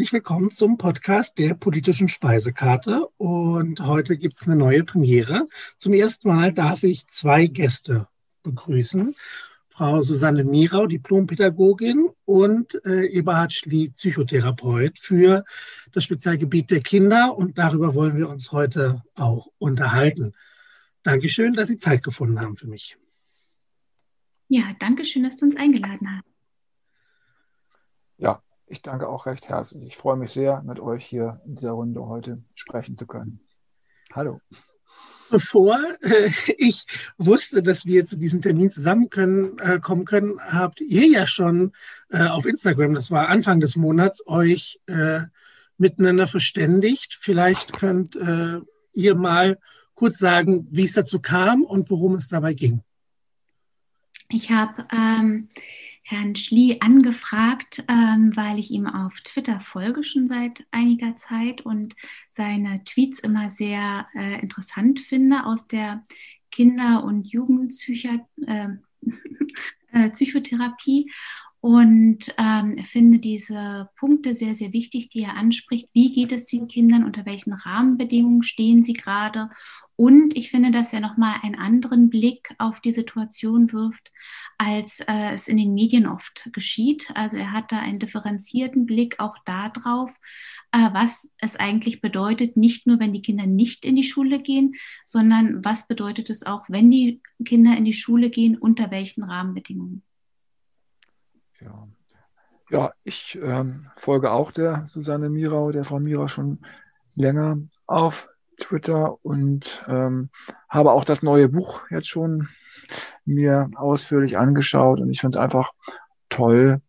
Herzlich willkommen zum Podcast der politischen Speisekarte. Und heute gibt es eine neue Premiere. Zum ersten Mal darf ich zwei Gäste begrüßen. Frau Susanne Mirau, Diplompädagogin und äh, Eberhard Schlie, Psychotherapeut für das Spezialgebiet der Kinder. Und darüber wollen wir uns heute auch unterhalten. Dankeschön, dass Sie Zeit gefunden haben für mich. Ja, danke schön, dass du uns eingeladen hast. Ich danke auch recht herzlich. Ich freue mich sehr, mit euch hier in dieser Runde heute sprechen zu können. Hallo. Bevor äh, ich wusste, dass wir zu diesem Termin zusammenkommen äh, können, habt ihr ja schon äh, auf Instagram, das war Anfang des Monats, euch miteinander verständigt. Vielleicht könnt ihr mal kurz sagen, wie es dazu kam und worum es dabei ging. Ich habe ähm, Herrn Schlie angefragt, ähm, weil ich ihm auf Twitter folge schon seit einiger Zeit und seine Tweets immer sehr äh, interessant finde aus der Kinder- und Jugendpsychiatrie. Äh, äh, und ähm, finde diese Punkte sehr, sehr wichtig, die er anspricht. Wie geht es den Kindern? Unter welchen Rahmenbedingungen stehen sie gerade? Und ich finde, dass er nochmal einen anderen Blick auf die Situation wirft, als äh, es in den Medien oft geschieht. Also er hat da einen differenzierten Blick auch darauf, äh, was es eigentlich bedeutet, nicht nur, wenn die Kinder nicht in die Schule gehen, sondern was bedeutet es auch, wenn die Kinder in die Schule gehen, unter welchen Rahmenbedingungen. Ja, ja ich ähm, folge auch der Susanne Mirau, der Frau Mirau schon länger auf Twitter und ähm, habe auch das neue Buch jetzt schon mir ausführlich angeschaut und ich finde es einfach toll,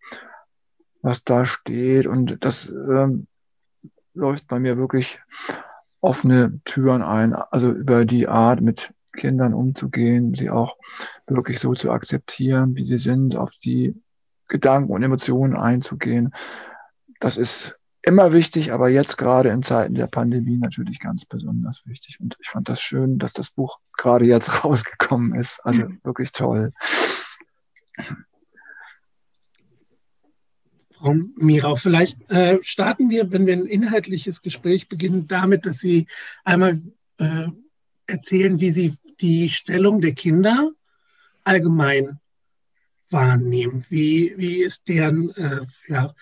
was da steht und das ähm, läuft bei mir wirklich offene Türen ein, also über die Art mit Kindern umzugehen, sie auch wirklich so zu akzeptieren, wie sie sind, auf die Gedanken und Emotionen einzugehen. Das ist immer wichtig, aber jetzt gerade in Zeiten der Pandemie natürlich ganz besonders wichtig. Und ich fand das schön, dass das Buch gerade jetzt rausgekommen ist. Also mhm. wirklich toll. Frau Mirau, vielleicht äh, starten wir, wenn wir ein inhaltliches Gespräch beginnen, damit, dass Sie einmal äh, erzählen, wie Sie die Stellung der Kinder allgemein wahrnehmen? Wie, wie ist deren äh, ja,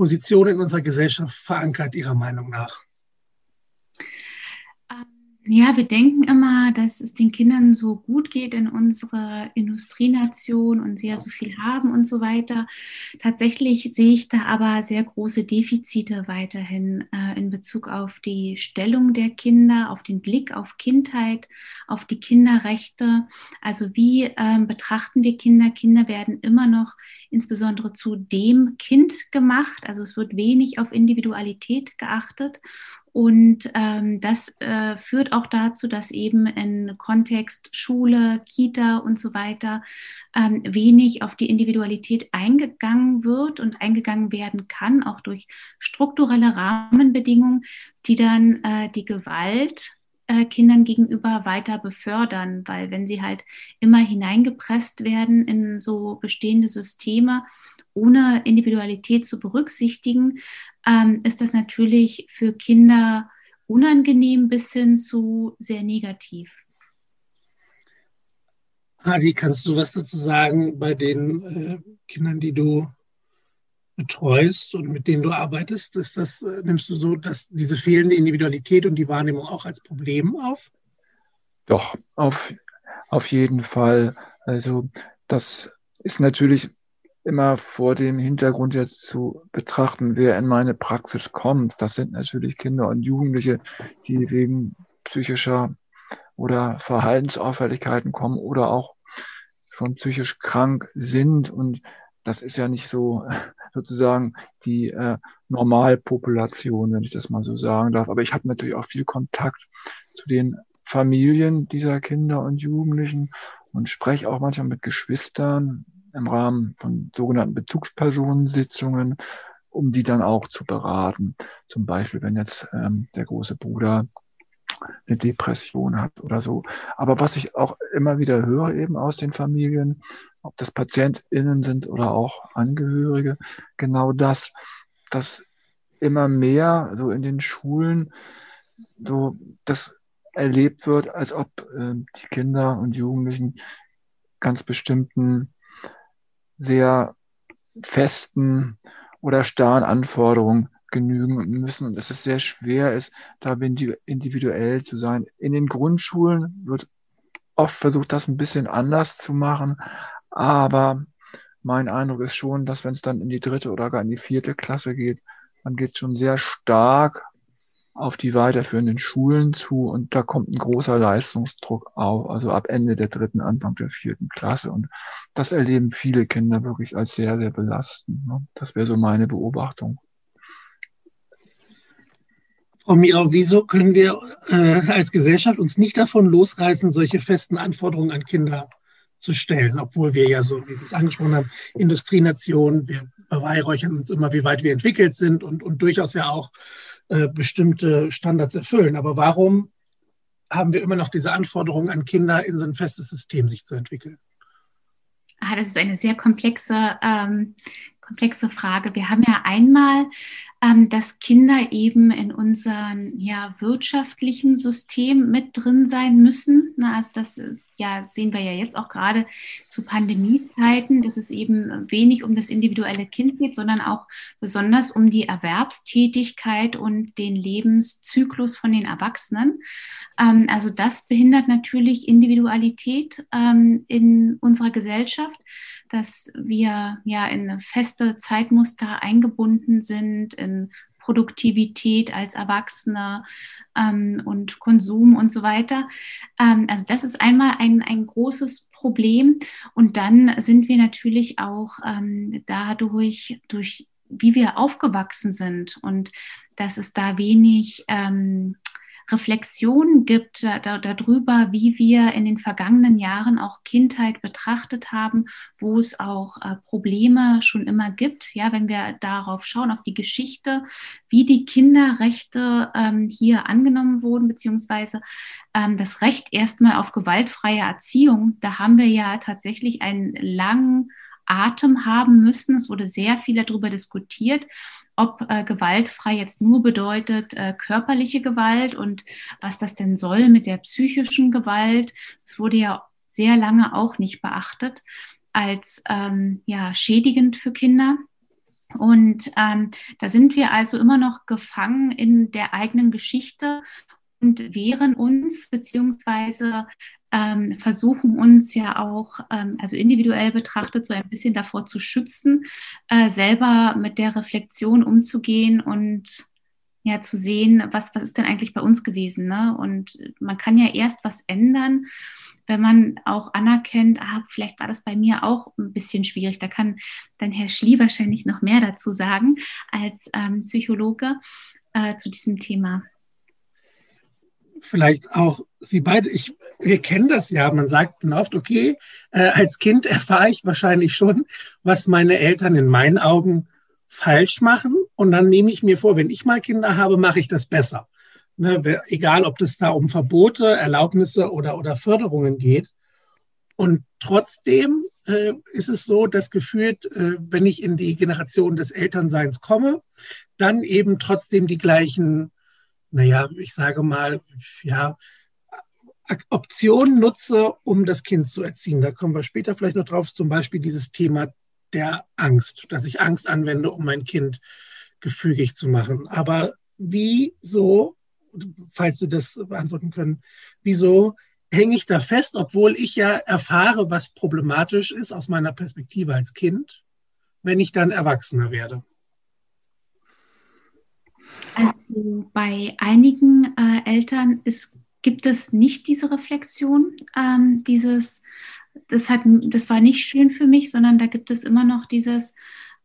Position in unserer Gesellschaft verankert, Ihrer Meinung nach? Ja, wir denken immer, dass es den Kindern so gut geht in unserer Industrienation und sie ja so viel haben und so weiter. Tatsächlich sehe ich da aber sehr große Defizite weiterhin äh, in Bezug auf die Stellung der Kinder, auf den Blick auf Kindheit, auf die Kinderrechte. Also wie ähm, betrachten wir Kinder? Kinder werden immer noch insbesondere zu dem Kind gemacht. Also es wird wenig auf Individualität geachtet. Und ähm, das äh, führt auch dazu, dass eben in Kontext Schule, Kita und so weiter ähm, wenig auf die Individualität eingegangen wird und eingegangen werden kann, auch durch strukturelle Rahmenbedingungen, die dann äh, die Gewalt äh, Kindern gegenüber weiter befördern, weil wenn sie halt immer hineingepresst werden in so bestehende Systeme, ohne Individualität zu berücksichtigen, ähm, ist das natürlich für Kinder unangenehm bis hin zu sehr negativ. Hadi, kannst du was dazu sagen bei den äh, Kindern, die du betreust und mit denen du arbeitest? Ist das, äh, nimmst du so dass diese fehlende Individualität und die Wahrnehmung auch als Problem auf? Doch, auf, auf jeden Fall. Also das ist natürlich immer vor dem Hintergrund jetzt zu betrachten, wer in meine Praxis kommt. Das sind natürlich Kinder und Jugendliche, die wegen psychischer oder Verhaltensauffälligkeiten kommen oder auch schon psychisch krank sind. Und das ist ja nicht so sozusagen die äh, Normalpopulation, wenn ich das mal so sagen darf. Aber ich habe natürlich auch viel Kontakt zu den Familien dieser Kinder und Jugendlichen und spreche auch manchmal mit Geschwistern, im Rahmen von sogenannten Bezugspersonensitzungen, um die dann auch zu beraten. Zum Beispiel, wenn jetzt ähm, der große Bruder eine Depression hat oder so. Aber was ich auch immer wieder höre eben aus den Familien, ob das PatientInnen sind oder auch Angehörige, genau das, dass immer mehr so in den Schulen so das erlebt wird, als ob äh, die Kinder und Jugendlichen ganz bestimmten sehr festen oder starren Anforderungen genügen müssen und es sehr schwer ist, da individuell zu sein. In den Grundschulen wird oft versucht, das ein bisschen anders zu machen, aber mein Eindruck ist schon, dass wenn es dann in die dritte oder gar in die vierte Klasse geht, dann geht es schon sehr stark auf die weiterführenden Schulen zu und da kommt ein großer Leistungsdruck auf, also ab Ende der dritten, Anfang der vierten Klasse. Und das erleben viele Kinder wirklich als sehr, sehr belastend. Ne? Das wäre so meine Beobachtung. Frau Mirau, wieso können wir äh, als Gesellschaft uns nicht davon losreißen, solche festen Anforderungen an Kinder zu stellen, obwohl wir ja so, wie Sie es angesprochen haben, Industrienation, wir beweihräuchern uns immer, wie weit wir entwickelt sind und, und durchaus ja auch äh, bestimmte Standards erfüllen. Aber warum haben wir immer noch diese Anforderungen an Kinder, in so ein festes System sich zu entwickeln? Ah, das ist eine sehr komplexe, ähm, komplexe Frage. Wir haben ja einmal ähm, dass Kinder eben in unserem ja, wirtschaftlichen System mit drin sein müssen. Na, also das ist, ja, sehen wir ja jetzt auch gerade zu Pandemiezeiten, dass es eben wenig um das individuelle Kind geht, sondern auch besonders um die Erwerbstätigkeit und den Lebenszyklus von den Erwachsenen. Ähm, also das behindert natürlich Individualität ähm, in unserer Gesellschaft dass wir ja in feste Zeitmuster eingebunden sind, in Produktivität als Erwachsene ähm, und Konsum und so weiter. Ähm, also das ist einmal ein, ein großes Problem. Und dann sind wir natürlich auch ähm, dadurch, durch wie wir aufgewachsen sind und dass es da wenig ähm, Reflexion gibt da, darüber, wie wir in den vergangenen Jahren auch Kindheit betrachtet haben, wo es auch äh, Probleme schon immer gibt. Ja, wenn wir darauf schauen, auf die Geschichte, wie die Kinderrechte ähm, hier angenommen wurden, beziehungsweise ähm, das Recht erstmal auf gewaltfreie Erziehung, da haben wir ja tatsächlich einen langen Atem haben müssen. Es wurde sehr viel darüber diskutiert ob äh, gewaltfrei jetzt nur bedeutet äh, körperliche Gewalt und was das denn soll mit der psychischen Gewalt. Das wurde ja sehr lange auch nicht beachtet als ähm, ja, schädigend für Kinder. Und ähm, da sind wir also immer noch gefangen in der eigenen Geschichte und wehren uns beziehungsweise ähm, versuchen uns ja auch, ähm, also individuell betrachtet, so ein bisschen davor zu schützen, äh, selber mit der Reflexion umzugehen und ja zu sehen, was, was ist denn eigentlich bei uns gewesen. Ne? Und man kann ja erst was ändern, wenn man auch anerkennt, ah, vielleicht war das bei mir auch ein bisschen schwierig. Da kann dann Herr Schlie wahrscheinlich noch mehr dazu sagen als ähm, Psychologe äh, zu diesem Thema vielleicht auch Sie beide, ich, wir kennen das ja, man sagt dann oft, okay, äh, als Kind erfahre ich wahrscheinlich schon, was meine Eltern in meinen Augen falsch machen und dann nehme ich mir vor, wenn ich mal Kinder habe, mache ich das besser. Ne, egal, ob das da um Verbote, Erlaubnisse oder, oder Förderungen geht. Und trotzdem äh, ist es so, dass gefühlt, äh, wenn ich in die Generation des Elternseins komme, dann eben trotzdem die gleichen naja, ich sage mal, ja, Optionen nutze, um das Kind zu erziehen. Da kommen wir später vielleicht noch drauf, zum Beispiel dieses Thema der Angst, dass ich Angst anwende, um mein Kind gefügig zu machen. Aber wieso, falls Sie das beantworten können, wieso hänge ich da fest, obwohl ich ja erfahre, was problematisch ist aus meiner Perspektive als Kind, wenn ich dann Erwachsener werde? Also bei einigen äh, Eltern ist, gibt es nicht diese Reflexion, ähm, dieses, das, hat, das war nicht schön für mich, sondern da gibt es immer noch dieses,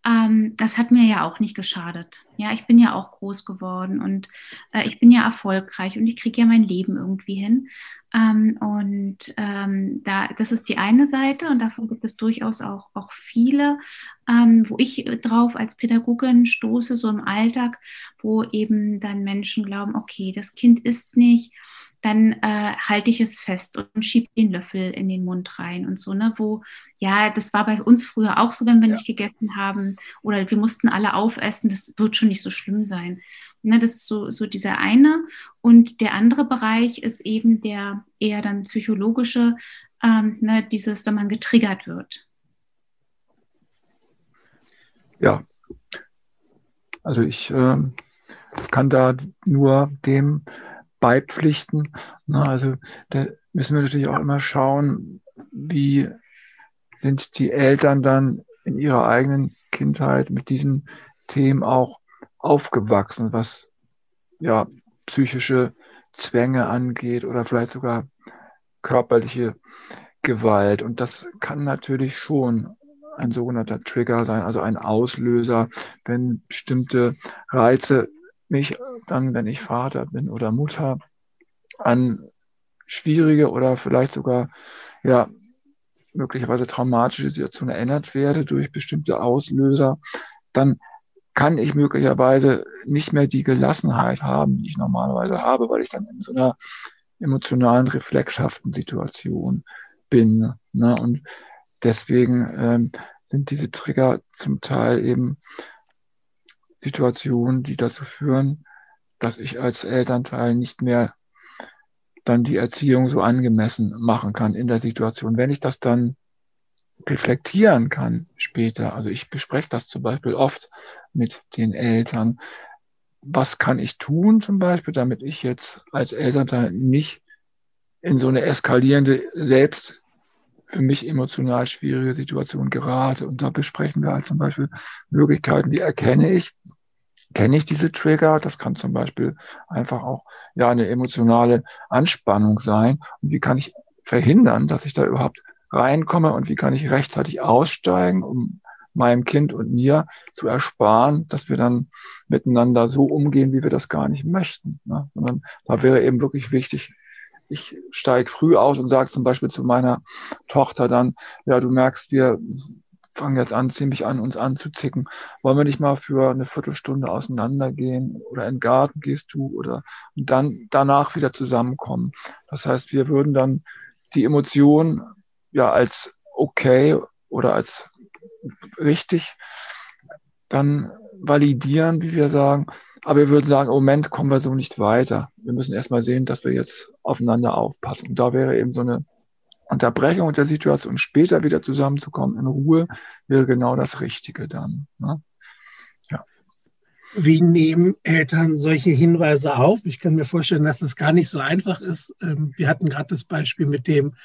ähm, das hat mir ja auch nicht geschadet. Ja, ich bin ja auch groß geworden und äh, ich bin ja erfolgreich und ich kriege ja mein Leben irgendwie hin. Ähm, und ähm, da, das ist die eine Seite und davon gibt es durchaus auch, auch viele, ähm, wo ich drauf als Pädagogin stoße, so im Alltag, wo eben dann Menschen glauben, okay, das Kind ist nicht, dann äh, halte ich es fest und schiebe den Löffel in den Mund rein und so, ne, wo, ja, das war bei uns früher auch so, wenn wir ja. nicht gegessen haben oder wir mussten alle aufessen, das wird schon nicht so schlimm sein. Ne, das ist so, so dieser eine. Und der andere Bereich ist eben der eher dann psychologische, ähm, ne, dieses, wenn man getriggert wird. Ja, also ich äh, kann da nur dem beipflichten. Na, also da müssen wir natürlich auch immer schauen, wie sind die Eltern dann in ihrer eigenen Kindheit mit diesen Themen auch aufgewachsen, was ja psychische Zwänge angeht oder vielleicht sogar körperliche Gewalt. Und das kann natürlich schon ein sogenannter Trigger sein, also ein Auslöser, wenn bestimmte Reize mich dann, wenn ich Vater bin oder Mutter, an schwierige oder vielleicht sogar ja möglicherweise traumatische Situationen erinnert werde durch bestimmte Auslöser, dann kann ich möglicherweise nicht mehr die Gelassenheit haben, die ich normalerweise habe, weil ich dann in so einer emotionalen, reflexhaften Situation bin. Ne? Und deswegen ähm, sind diese Trigger zum Teil eben Situationen, die dazu führen, dass ich als Elternteil nicht mehr dann die Erziehung so angemessen machen kann in der Situation. Wenn ich das dann reflektieren kann später. Also ich bespreche das zum Beispiel oft mit den Eltern. Was kann ich tun zum Beispiel, damit ich jetzt als Elternteil nicht in so eine eskalierende, selbst für mich emotional schwierige Situation gerate. Und da besprechen wir halt zum Beispiel Möglichkeiten, die erkenne ich. Kenne ich diese Trigger? Das kann zum Beispiel einfach auch ja eine emotionale Anspannung sein. Und wie kann ich verhindern, dass ich da überhaupt reinkomme und wie kann ich rechtzeitig aussteigen, um meinem Kind und mir zu ersparen, dass wir dann miteinander so umgehen, wie wir das gar nicht möchten. Ne? Sondern da wäre eben wirklich wichtig, ich steige früh aus und sage zum Beispiel zu meiner Tochter dann, ja, du merkst, wir fangen jetzt an, ziemlich an, uns anzuzicken. Wollen wir nicht mal für eine Viertelstunde auseinandergehen oder in den Garten gehst du oder und dann danach wieder zusammenkommen. Das heißt, wir würden dann die Emotionen ja als okay oder als richtig dann validieren, wie wir sagen. Aber wir würden sagen, im Moment kommen wir so nicht weiter. Wir müssen erstmal sehen, dass wir jetzt aufeinander aufpassen. Und da wäre eben so eine Unterbrechung der Situation, später wieder zusammenzukommen in Ruhe, wäre genau das Richtige dann. Ne? Ja. Wie nehmen Eltern solche Hinweise auf? Ich kann mir vorstellen, dass das gar nicht so einfach ist. Ähm, wir hatten gerade das Beispiel mit dem,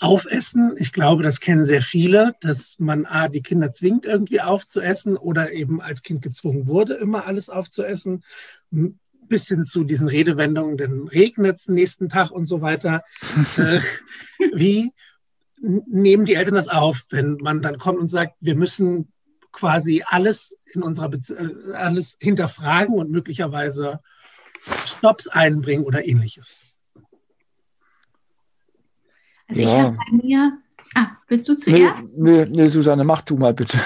Aufessen. Ich glaube, das kennen sehr viele, dass man A, die Kinder zwingt, irgendwie aufzuessen oder eben als Kind gezwungen wurde, immer alles aufzuessen. Bis hin zu diesen Redewendungen, dann regnet es nächsten Tag und so weiter. äh, wie nehmen die Eltern das auf, wenn man dann kommt und sagt, wir müssen quasi alles in unserer Bezie äh, alles hinterfragen und möglicherweise Stops einbringen oder ähnliches? Also ja. ich habe bei mir, ah, willst du zuerst? Nee, nee, nee, Susanne, mach du mal bitte.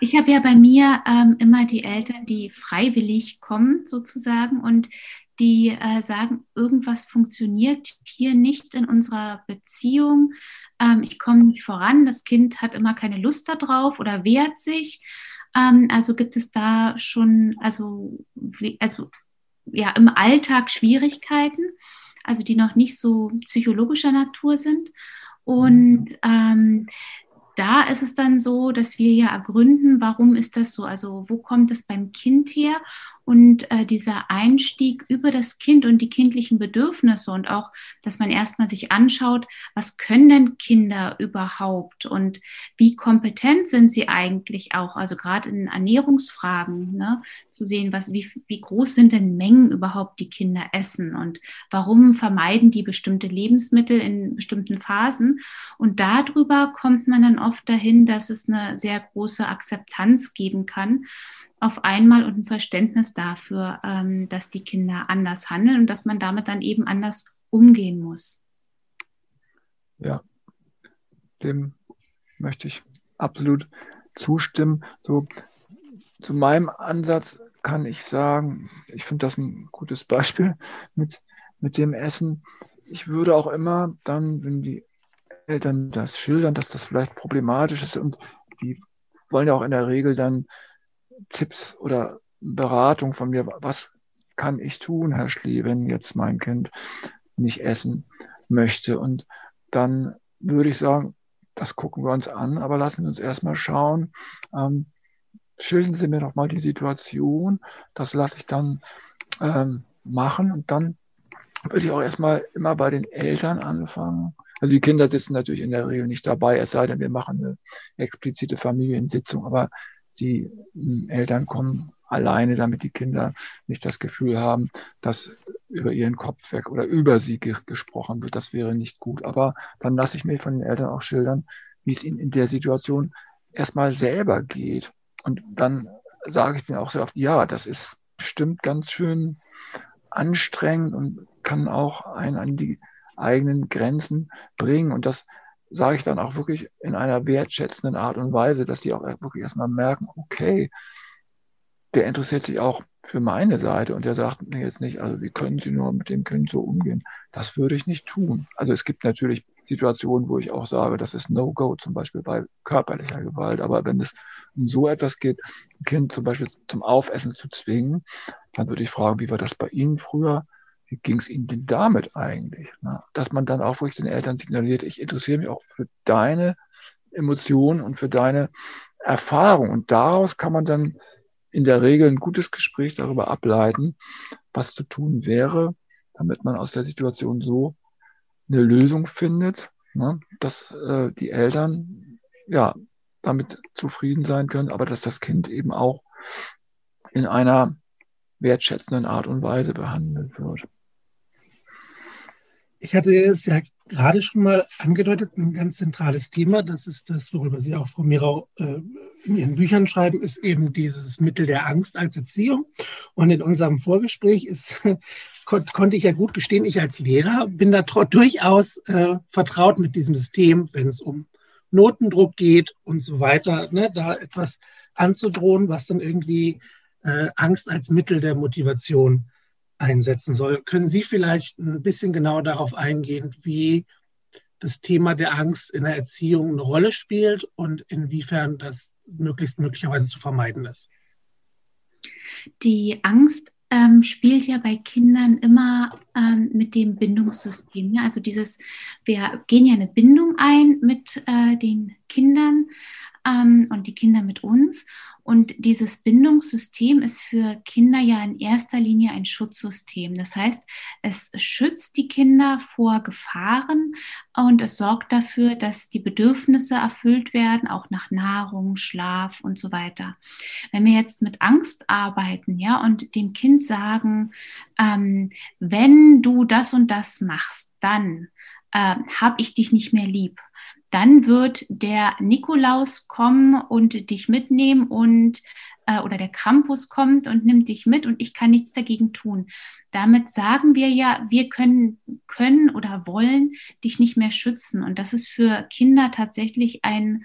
Ich habe ja bei mir ähm, immer die Eltern, die freiwillig kommen sozusagen und die äh, sagen, irgendwas funktioniert hier nicht in unserer Beziehung. Ähm, ich komme nicht voran, das Kind hat immer keine Lust darauf oder wehrt sich. Ähm, also gibt es da schon, also, also ja, im Alltag Schwierigkeiten also die noch nicht so psychologischer Natur sind. Und mhm. ähm, da ist es dann so, dass wir ja ergründen, warum ist das so? Also wo kommt es beim Kind her? Und äh, dieser Einstieg über das Kind und die kindlichen Bedürfnisse und auch, dass man erstmal sich anschaut, was können denn Kinder überhaupt und wie kompetent sind sie eigentlich auch? Also gerade in Ernährungsfragen, ne, zu sehen, was, wie, wie groß sind denn Mengen überhaupt, die Kinder essen und warum vermeiden die bestimmte Lebensmittel in bestimmten Phasen? Und darüber kommt man dann oft dahin, dass es eine sehr große Akzeptanz geben kann auf einmal und ein Verständnis dafür, ähm, dass die Kinder anders handeln und dass man damit dann eben anders umgehen muss. Ja, dem möchte ich absolut zustimmen. So zu meinem Ansatz kann ich sagen, ich finde das ein gutes Beispiel mit mit dem Essen. Ich würde auch immer dann, wenn die Eltern das schildern, dass das vielleicht problematisch ist und die wollen ja auch in der Regel dann Tipps oder Beratung von mir, was kann ich tun, Herr Schlie, wenn jetzt mein Kind nicht essen möchte. Und dann würde ich sagen, das gucken wir uns an, aber lassen Sie uns erstmal schauen. Ähm, schildern Sie mir doch mal die Situation. Das lasse ich dann ähm, machen und dann würde ich auch erstmal immer bei den Eltern anfangen. Also die Kinder sitzen natürlich in der Regel nicht dabei, es sei denn, wir machen eine explizite Familiensitzung, aber die hm, Eltern kommen alleine, damit die Kinder nicht das Gefühl haben, dass über ihren Kopf weg oder über sie ge gesprochen wird. Das wäre nicht gut. Aber dann lasse ich mir von den Eltern auch schildern, wie es ihnen in der Situation erstmal selber geht. Und dann sage ich denen auch sehr oft, ja, das ist bestimmt ganz schön anstrengend und kann auch einen an die eigenen Grenzen bringen. Und das sage ich dann auch wirklich in einer wertschätzenden Art und Weise, dass die auch wirklich erstmal merken, okay, der interessiert sich auch für meine Seite und der sagt mir jetzt nicht, also wie können Sie nur mit dem Kind so umgehen? Das würde ich nicht tun. Also es gibt natürlich Situationen, wo ich auch sage, das ist No-Go, zum Beispiel bei körperlicher Gewalt. Aber wenn es um so etwas geht, ein Kind zum Beispiel zum Aufessen zu zwingen, dann würde ich fragen, wie war das bei Ihnen früher? Wie ging es Ihnen denn damit eigentlich? Dass man dann auch wirklich den Eltern signaliert, ich interessiere mich auch für deine Emotionen und für deine Erfahrung. Und daraus kann man dann in der Regel ein gutes Gespräch darüber ableiten, was zu tun wäre, damit man aus der Situation so eine Lösung findet, ne, dass äh, die Eltern ja damit zufrieden sein können, aber dass das Kind eben auch in einer wertschätzenden Art und Weise behandelt wird. Ich hatte es ja gerade schon mal angedeutet, ein ganz zentrales Thema, das ist das, worüber Sie auch, Frau Mirau, äh, in Ihren Büchern schreiben, ist eben dieses Mittel der Angst als Erziehung. Und in unserem Vorgespräch ist, kon konnte ich ja gut gestehen, ich als Lehrer bin da durchaus äh, vertraut mit diesem System, wenn es um Notendruck geht und so weiter, ne, da etwas anzudrohen, was dann irgendwie äh, Angst als Mittel der Motivation einsetzen soll. Können Sie vielleicht ein bisschen genauer darauf eingehen, wie das Thema der Angst in der Erziehung eine Rolle spielt und inwiefern das möglichst möglicherweise zu vermeiden ist? Die Angst ähm, spielt ja bei Kindern immer ähm, mit dem Bindungssystem. Ne? Also dieses, wir gehen ja eine Bindung ein mit äh, den Kindern ähm, und die Kinder mit uns. Und dieses Bindungssystem ist für Kinder ja in erster Linie ein Schutzsystem. Das heißt, es schützt die Kinder vor Gefahren und es sorgt dafür, dass die Bedürfnisse erfüllt werden, auch nach Nahrung, Schlaf und so weiter. Wenn wir jetzt mit Angst arbeiten, ja, und dem Kind sagen, ähm, wenn du das und das machst, dann äh, habe ich dich nicht mehr lieb dann wird der Nikolaus kommen und dich mitnehmen und äh, oder der Krampus kommt und nimmt dich mit und ich kann nichts dagegen tun. Damit sagen wir ja, wir können, können oder wollen dich nicht mehr schützen. Und das ist für Kinder tatsächlich eine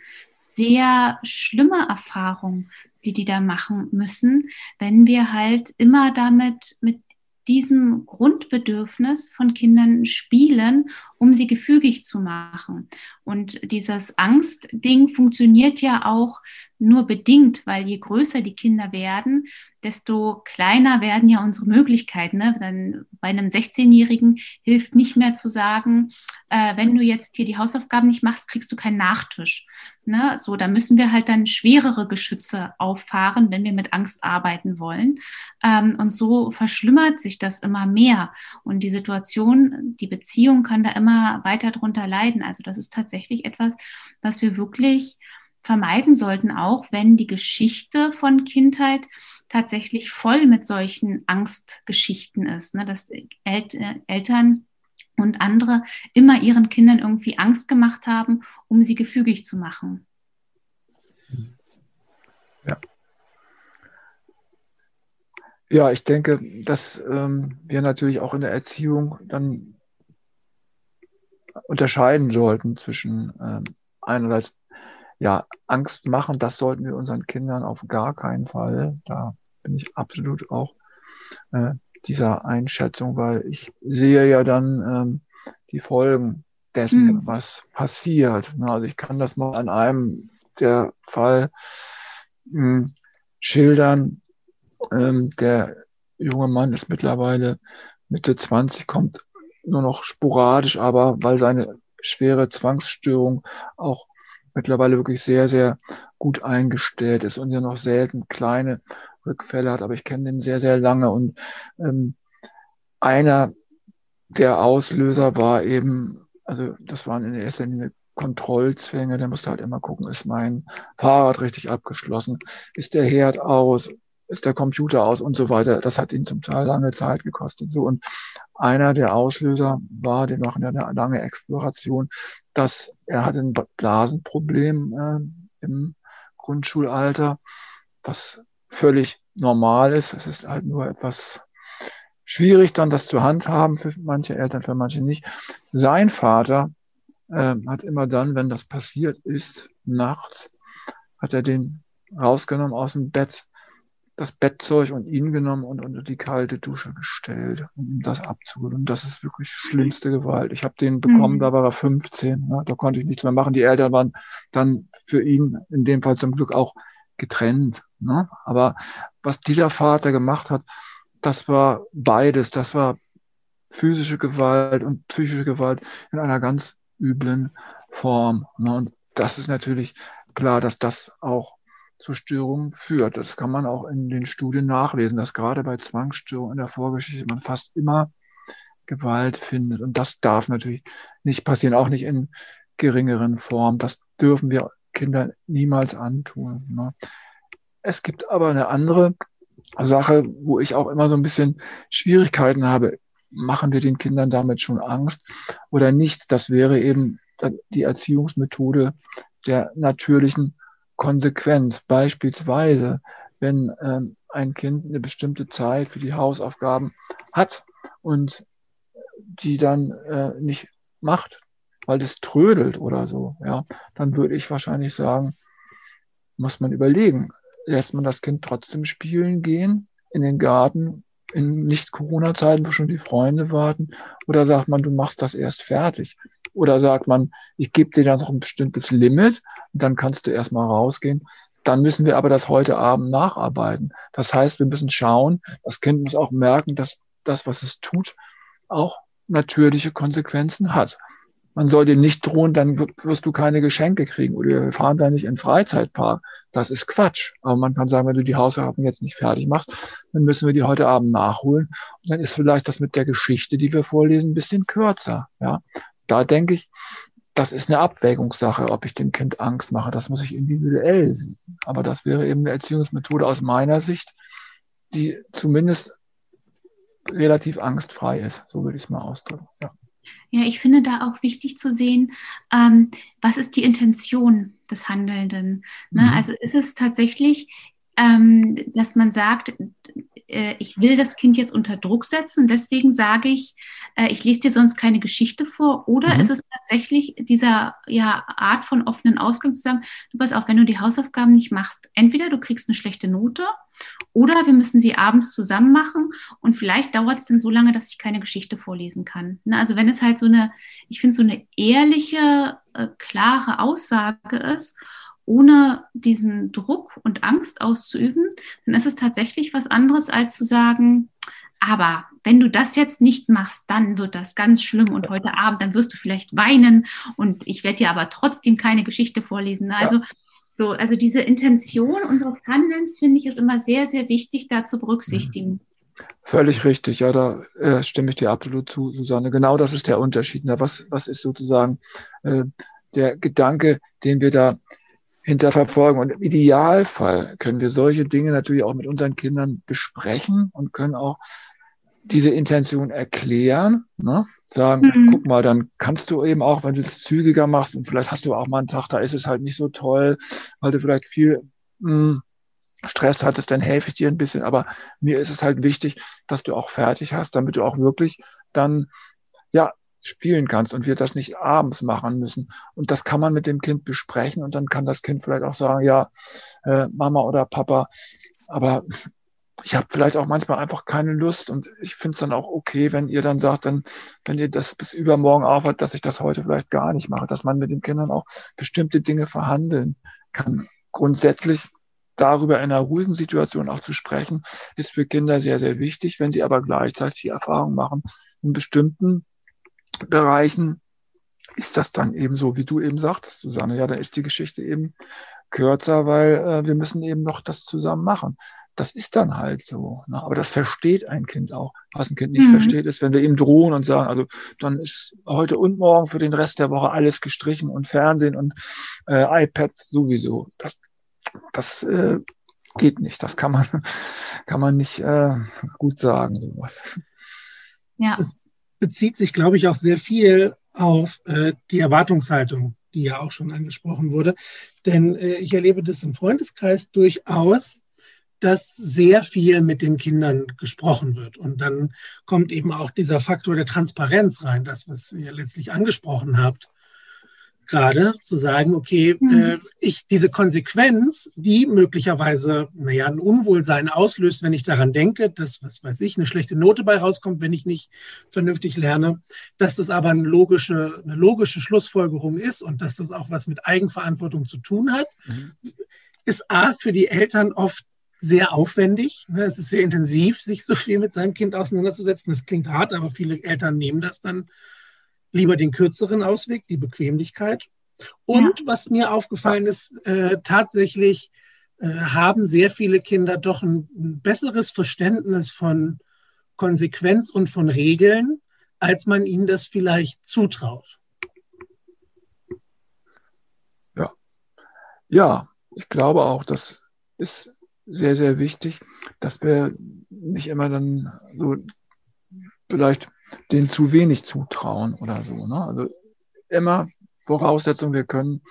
sehr schlimme Erfahrung, die die da machen müssen, wenn wir halt immer damit mit diesem Grundbedürfnis von Kindern spielen, um sie gefügig zu machen. Und dieses Angstding funktioniert ja auch nur bedingt, weil je größer die Kinder werden, desto kleiner werden ja unsere Möglichkeiten. Ne? Dann bei einem 16-Jährigen hilft nicht mehr zu sagen, äh, wenn du jetzt hier die Hausaufgaben nicht machst, kriegst du keinen Nachtisch. Ne? So, da müssen wir halt dann schwerere Geschütze auffahren, wenn wir mit Angst arbeiten wollen. Ähm, und so verschlimmert sich das immer mehr. Und die Situation, die Beziehung kann da immer weiter drunter leiden. Also das ist tatsächlich etwas, was wir wirklich vermeiden sollten, auch wenn die Geschichte von Kindheit tatsächlich voll mit solchen Angstgeschichten ist, ne? dass El Eltern und andere immer ihren Kindern irgendwie Angst gemacht haben, um sie gefügig zu machen. Ja. Ja, ich denke, dass ähm, wir natürlich auch in der Erziehung dann unterscheiden sollten zwischen ähm, einerseits ja, Angst machen, das sollten wir unseren Kindern auf gar keinen Fall. Da bin ich absolut auch äh, dieser Einschätzung, weil ich sehe ja dann ähm, die Folgen dessen, mhm. was passiert. Also ich kann das mal an einem der Fall mh, hm, schildern. Ähm, der junge Mann ist mittlerweile Mitte 20, kommt nur noch sporadisch, aber weil seine schwere Zwangsstörung auch mittlerweile wirklich sehr, sehr gut eingestellt ist und ja noch selten kleine Rückfälle hat, aber ich kenne den sehr, sehr lange. Und ähm, einer der Auslöser war eben, also das waren in erster Linie Kontrollzwänge, der musste halt immer gucken, ist mein Fahrrad richtig abgeschlossen, ist der Herd aus, ist der Computer aus und so weiter. Das hat ihn zum Teil lange Zeit gekostet. So und einer der Auslöser war, den machen ja eine lange Exploration, dass er hatte ein Blasenproblem äh, im Grundschulalter, was völlig normal ist. Es ist halt nur etwas schwierig, dann das zu handhaben für manche Eltern, für manche nicht. Sein Vater äh, hat immer dann, wenn das passiert ist, nachts, hat er den rausgenommen aus dem Bett, das Bettzeug und ihn genommen und unter die kalte Dusche gestellt, um das abzuholen. Das ist wirklich schlimmste Gewalt. Ich habe den bekommen, mhm. da war er 15. Ne? Da konnte ich nichts mehr machen. Die Eltern waren dann für ihn in dem Fall zum Glück auch getrennt. Ne? Aber was dieser Vater gemacht hat, das war beides. Das war physische Gewalt und psychische Gewalt in einer ganz üblen Form. Ne? Und das ist natürlich klar, dass das auch zu Störungen führt. Das kann man auch in den Studien nachlesen, dass gerade bei Zwangsstörungen in der Vorgeschichte man fast immer Gewalt findet. Und das darf natürlich nicht passieren, auch nicht in geringeren Formen. Das dürfen wir Kindern niemals antun. Ne? Es gibt aber eine andere Sache, wo ich auch immer so ein bisschen Schwierigkeiten habe. Machen wir den Kindern damit schon Angst oder nicht? Das wäre eben die Erziehungsmethode der natürlichen Konsequenz. Beispielsweise, wenn ähm, ein Kind eine bestimmte Zeit für die Hausaufgaben hat und die dann äh, nicht macht, weil das trödelt oder so, ja, dann würde ich wahrscheinlich sagen, muss man überlegen, lässt man das Kind trotzdem spielen gehen in den Garten in Nicht-Corona-Zeiten, wo schon die Freunde warten? Oder sagt man, du machst das erst fertig? Oder sagt man, ich gebe dir dann noch ein bestimmtes Limit und dann kannst du erstmal rausgehen. Dann müssen wir aber das heute Abend nacharbeiten. Das heißt, wir müssen schauen, das Kind muss auch merken, dass das, was es tut, auch natürliche Konsequenzen hat man soll dir nicht drohen, dann wirst du keine Geschenke kriegen oder wir fahren da nicht in Freizeitpark. Das ist Quatsch. Aber man kann sagen, wenn du die Hausaufgaben jetzt nicht fertig machst, dann müssen wir die heute Abend nachholen. Und dann ist vielleicht das mit der Geschichte, die wir vorlesen, ein bisschen kürzer. Ja, da denke ich, das ist eine Abwägungssache, ob ich dem Kind Angst mache. Das muss ich individuell sehen. Aber das wäre eben eine Erziehungsmethode aus meiner Sicht, die zumindest relativ angstfrei ist. So würde ich es mal ausdrücken. Ja. Ja, ich finde da auch wichtig zu sehen, ähm, was ist die Intention des Handelnden. Ne? Mhm. Also ist es tatsächlich, ähm, dass man sagt, äh, ich will das Kind jetzt unter Druck setzen und deswegen sage ich, äh, ich lese dir sonst keine Geschichte vor. Oder mhm. ist es tatsächlich dieser ja, Art von offenen Ausgang zu sagen, du pass auf, wenn du die Hausaufgaben nicht machst, entweder du kriegst eine schlechte Note oder wir müssen sie abends zusammen machen und vielleicht dauert es dann so lange, dass ich keine Geschichte vorlesen kann. Ne, also wenn es halt so eine, ich finde, so eine ehrliche, äh, klare Aussage ist ohne diesen Druck und Angst auszuüben, dann ist es tatsächlich was anderes, als zu sagen, aber wenn du das jetzt nicht machst, dann wird das ganz schlimm und heute Abend, dann wirst du vielleicht weinen und ich werde dir aber trotzdem keine Geschichte vorlesen. Also, ja. So, also diese Intention unseres Handelns finde ich ist immer sehr, sehr wichtig, da zu berücksichtigen. Völlig richtig, ja, da äh, stimme ich dir absolut zu, Susanne. Genau das ist der Unterschied. Ne? Was, was ist sozusagen äh, der Gedanke, den wir da hinterverfolgen. Und im Idealfall können wir solche Dinge natürlich auch mit unseren Kindern besprechen und können auch diese Intention erklären, ne? sagen, mhm. guck mal, dann kannst du eben auch, wenn du es zügiger machst und vielleicht hast du auch mal einen Tag, da ist es halt nicht so toll, weil du vielleicht viel mh, hm, Stress hattest, dann helfe ich dir ein bisschen. Aber mir ist es halt wichtig, dass du auch fertig hast, damit du auch wirklich dann ja spielen kannst und wir das nicht abends machen müssen. Und das kann man mit dem Kind besprechen und dann kann das Kind vielleicht auch sagen, ja, äh, Mama oder Papa, aber ich habe vielleicht auch manchmal einfach keine Lust und ich finde es dann auch okay, wenn ihr dann sagt, dann, wenn ihr das bis übermorgen aufhört, dass ich das heute vielleicht gar nicht mache, dass man mit den Kindern auch bestimmte Dinge verhandeln kann. Grundsätzlich darüber in einer ruhigen Situation auch zu sprechen, ist für Kinder sehr, sehr wichtig. Wenn sie aber gleichzeitig die Erfahrung machen, in bestimmten Bereichen ist das dann eben so, wie du eben sagtest, Susanne. Ja, dann ist die Geschichte eben kürzer, weil äh, wir müssen eben noch das zusammen machen. Das ist dann halt so. Ne? Aber das versteht ein Kind auch. Was ein Kind nicht mhm. versteht, ist, wenn wir ihm drohen und sagen, also dann ist heute und morgen für den Rest der Woche alles gestrichen und Fernsehen und äh, iPad sowieso. Das, das äh, geht nicht. Das kann man, kann man nicht äh, gut sagen, sowas. Ja. Es bezieht sich, glaube ich, auch sehr viel auf äh, die Erwartungshaltung, die ja auch schon angesprochen wurde. Denn äh, ich erlebe das im Freundeskreis durchaus, dass sehr viel mit den Kindern gesprochen wird. Und dann kommt eben auch dieser Faktor der Transparenz rein, das, was ihr letztlich angesprochen habt gerade zu sagen, okay, mhm. äh, ich diese Konsequenz, die möglicherweise, naja, ein Unwohlsein auslöst, wenn ich daran denke, dass, was weiß ich, eine schlechte Note bei rauskommt, wenn ich nicht vernünftig lerne, dass das aber eine logische, eine logische Schlussfolgerung ist und dass das auch was mit Eigenverantwortung zu tun hat, mhm. ist A für die Eltern oft sehr aufwendig. Ne? Es ist sehr intensiv, sich so viel mit seinem Kind auseinanderzusetzen. Das klingt hart, aber viele Eltern nehmen das dann lieber den kürzeren Ausweg, die Bequemlichkeit. Und ja. was mir aufgefallen ist, äh, tatsächlich äh, haben sehr viele Kinder doch ein, ein, besseres Verständnis von Konsequenz und von Regeln, als man ihnen das vielleicht zutraut. Ja, ja ich glaube auch, das ist sehr, sehr wichtig, dass wir nicht immer dann so vielleicht denen zu wenig zutrauen oder so. Ne? Also immer Voraussetzung, wir können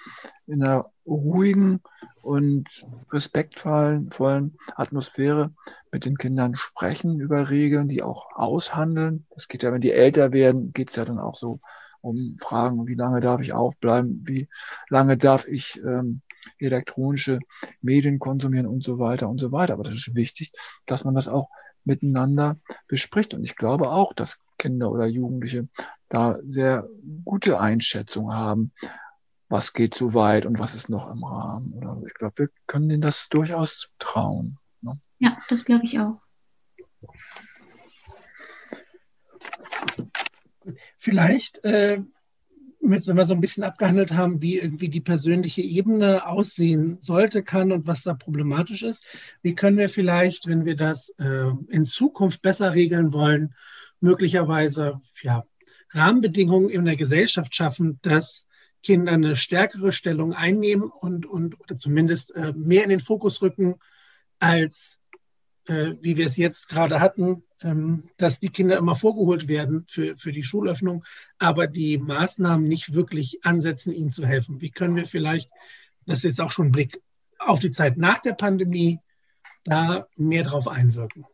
in einer ruhigen und respektvollen Atmosphäre mit den Kindern sprechen über Regeln, die auch aushandeln. Das geht ja, wenn die älter werden, geht es ja dann auch so um Fragen, wie lange darf ich aufbleiben, wie lange darf ich ähm, elektronische Medien konsumieren und so weiter und so weiter. Aber das ist wichtig, dass man das auch miteinander bespricht. Und ich glaube auch, dass Kinder oder Jugendliche da sehr gute Einschätzung haben, was geht so weit und was ist noch im Rahmen. Oder ich glaube, wir können ihnen das durchaus trauen. Ne? Ja, das glaube ich auch. Vielleicht, äh, jetzt, wenn wir so ein bisschen abgehandelt haben, wie irgendwie die persönliche Ebene aussehen sollte, kann und was da problematisch ist, wie können wir vielleicht, wenn wir das äh, in Zukunft besser regeln wollen, möglicherweise ja, Rahmenbedingungen in der Gesellschaft schaffen, dass Kinder eine stärkere Stellung einnehmen und, und oder zumindest äh, mehr in den Fokus rücken, als äh, wie wir es jetzt gerade hatten, ähm, dass die Kinder immer vorgeholt werden für, für die Schulöffnung, aber die Maßnahmen nicht wirklich ansetzen, ihnen zu helfen. Wie können wir vielleicht, das ist jetzt auch schon ein Blick auf die Zeit nach der Pandemie, da mehr drauf einwirken?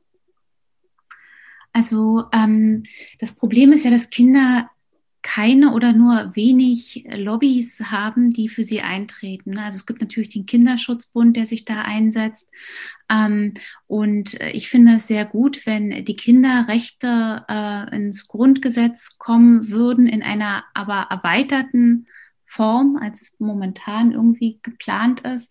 Also ähm, das Problem ist ja, dass Kinder keine oder nur wenig Lobbys haben, die für sie eintreten. Also es gibt natürlich den Kinderschutzbund, der sich da einsetzt. Ähm, und ich finde es sehr gut, wenn die Kinderrechte äh, ins Grundgesetz kommen würden, in einer aber erweiterten Form, als es momentan irgendwie geplant ist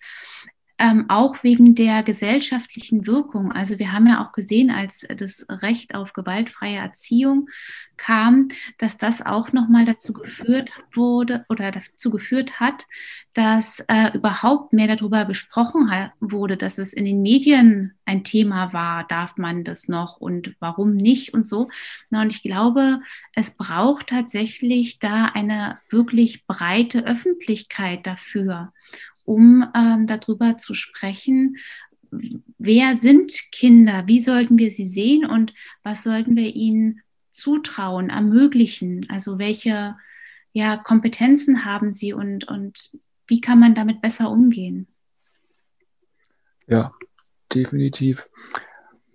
ähm, auch wegen der gesellschaftlichen Wirkung. Also wir haben ja auch gesehen, als das Recht auf gewaltfreie Erziehung kam, dass das auch nochmal dazu geführt wurde oder dazu geführt hat, dass äh, überhaupt mehr darüber gesprochen wurde, dass es in den Medien ein Thema war, darf man das noch und warum nicht und so. und ich glaube, es braucht tatsächlich da eine wirklich breite Öffentlichkeit dafür um ähm, darüber zu sprechen, wer sind Kinder, wie sollten wir sie sehen und was sollten wir ihnen zutrauen, ermöglichen, also welche ja, Kompetenzen haben sie und, und wie kann man damit besser umgehen? Ja, definitiv.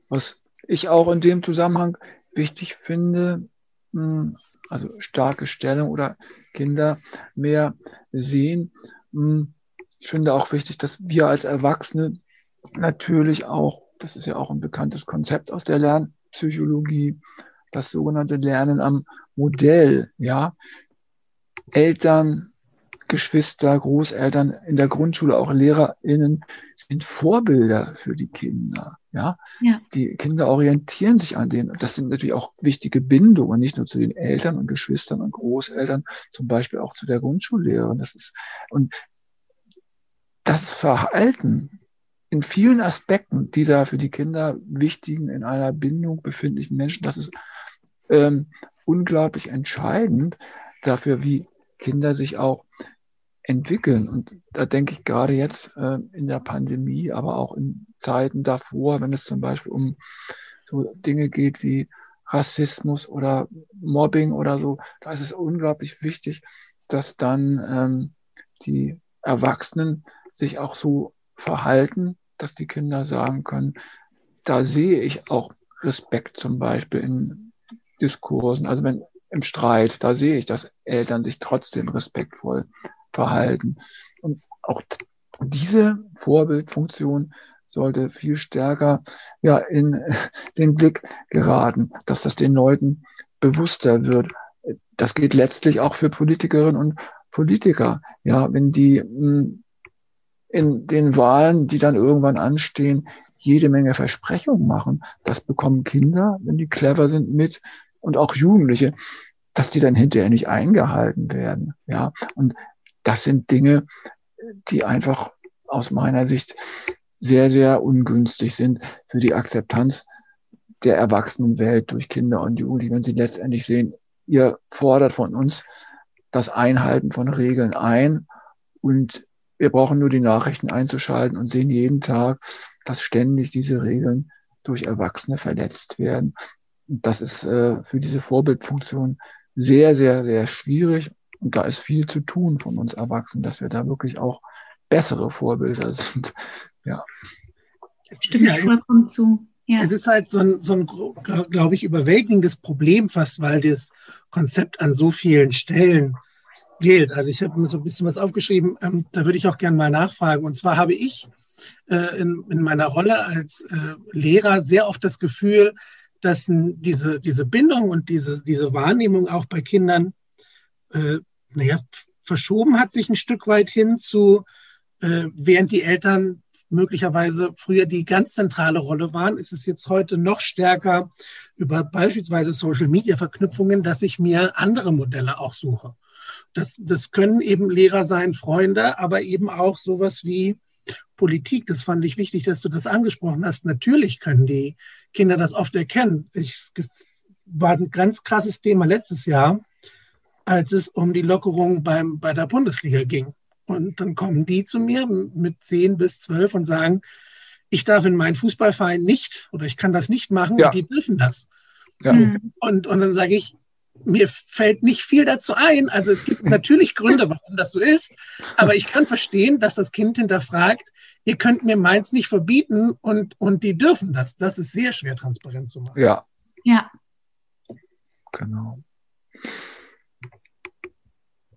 Was ich auch in dem Zusammenhang wichtig finde, hm, also starke Stellung oder Kinder mehr sehen, hm, ich finde auch wichtig, dass wir als Erwachsene natürlich auch das ist ja auch ein bekanntes Konzept aus der Lernpsychologie, das sogenannte Lernen am Modell, ja. Eltern, Geschwister, Großeltern in der Grundschule, auch LehrerInnen sind Vorbilder für die Kinder. Ja? ja, die Kinder orientieren sich an denen. Das sind natürlich auch wichtige Bindungen, nicht nur zu den Eltern und Geschwistern und Großeltern, zum Beispiel auch zu der Grundschullehrerin. Das ist, und das Verhalten in vielen Aspekten dieser für die Kinder wichtigen, in einer Bindung befindlichen Menschen, das ist ähm, unglaublich entscheidend dafür, wie Kinder sich auch entwickeln. Und da denke ich gerade jetzt äh, in der Pandemie, aber auch in Zeiten davor, wenn es zum Beispiel um so Dinge geht wie Rassismus oder Mobbing oder so, da ist es unglaublich wichtig, dass dann ähm, die Erwachsenen sich auch so verhalten, dass die Kinder sagen können, da sehe ich auch Respekt zum Beispiel in Diskursen, also wenn im Streit, da sehe ich, dass Eltern sich trotzdem respektvoll verhalten. Und auch diese Vorbildfunktion sollte viel stärker ja, in den Blick geraten, dass das den Leuten bewusster wird. Das geht letztlich auch für Politikerinnen und Politiker. Ja, wenn die hm, in den Wahlen, die dann irgendwann anstehen, jede Menge Versprechungen machen. Das bekommen Kinder, wenn die clever sind, mit und auch Jugendliche, dass die dann hinterher nicht eingehalten werden. Ja, und das sind Dinge, die einfach aus meiner Sicht sehr, sehr ungünstig sind für die Akzeptanz der Erwachsenenwelt durch Kinder und Jugendliche, wenn sie letztendlich sehen, ihr fordert von uns das Einhalten von Regeln ein und wir brauchen nur die Nachrichten einzuschalten und sehen jeden Tag, dass ständig diese Regeln durch Erwachsene verletzt werden. Und das ist äh, für diese Vorbildfunktion sehr, sehr, sehr schwierig. Und da ist viel zu tun von uns Erwachsenen, dass wir da wirklich auch bessere Vorbilder sind. Ja. Stimmt ja vollkommen zu. Ja. Es ist halt so ein, so ein glaube ich, überwältigendes Problem fast, weil das Konzept an so vielen Stellen gilt. Also ich habe mir so ein bisschen was aufgeschrieben, ähm, da würde ich auch gerne mal nachfragen. Und zwar habe ich äh, in, in, meiner Rolle als äh, Lehrer sehr oft das Gefühl, dass diese, diese Bindung und diese, diese Wahrnehmung auch bei Kindern, äh, naja, verschoben hat sich ein Stück weit hin zu, äh, während die Eltern möglicherweise früher die ganz zentrale Rolle waren, ist es jetzt heute noch stärker über beispielsweise Social-Media-Verknüpfungen, dass ich mir andere Modelle auch suche. Das, das können eben Lehrer sein, Freunde, aber eben auch sowas wie Politik. Das fand ich wichtig, dass du das angesprochen hast. Natürlich können die Kinder das oft erkennen. Es war ein ganz krasses Thema letztes Jahr, als es um die Lockerung beim, bei der Bundesliga ging. Und dann kommen die zu mir mit zehn bis zwölf und sagen, ich darf in meinen Fußballverein nicht oder ich kann das nicht machen ja. und die dürfen das. Ja. Und, und dann sage ich, mir fällt nicht viel dazu ein. Also es gibt natürlich Gründe, warum das so ist, aber ich kann verstehen, dass das Kind hinterfragt, ihr könnt mir meins nicht verbieten und, und die dürfen das. Das ist sehr schwer transparent zu machen. Ja. Ja. Genau.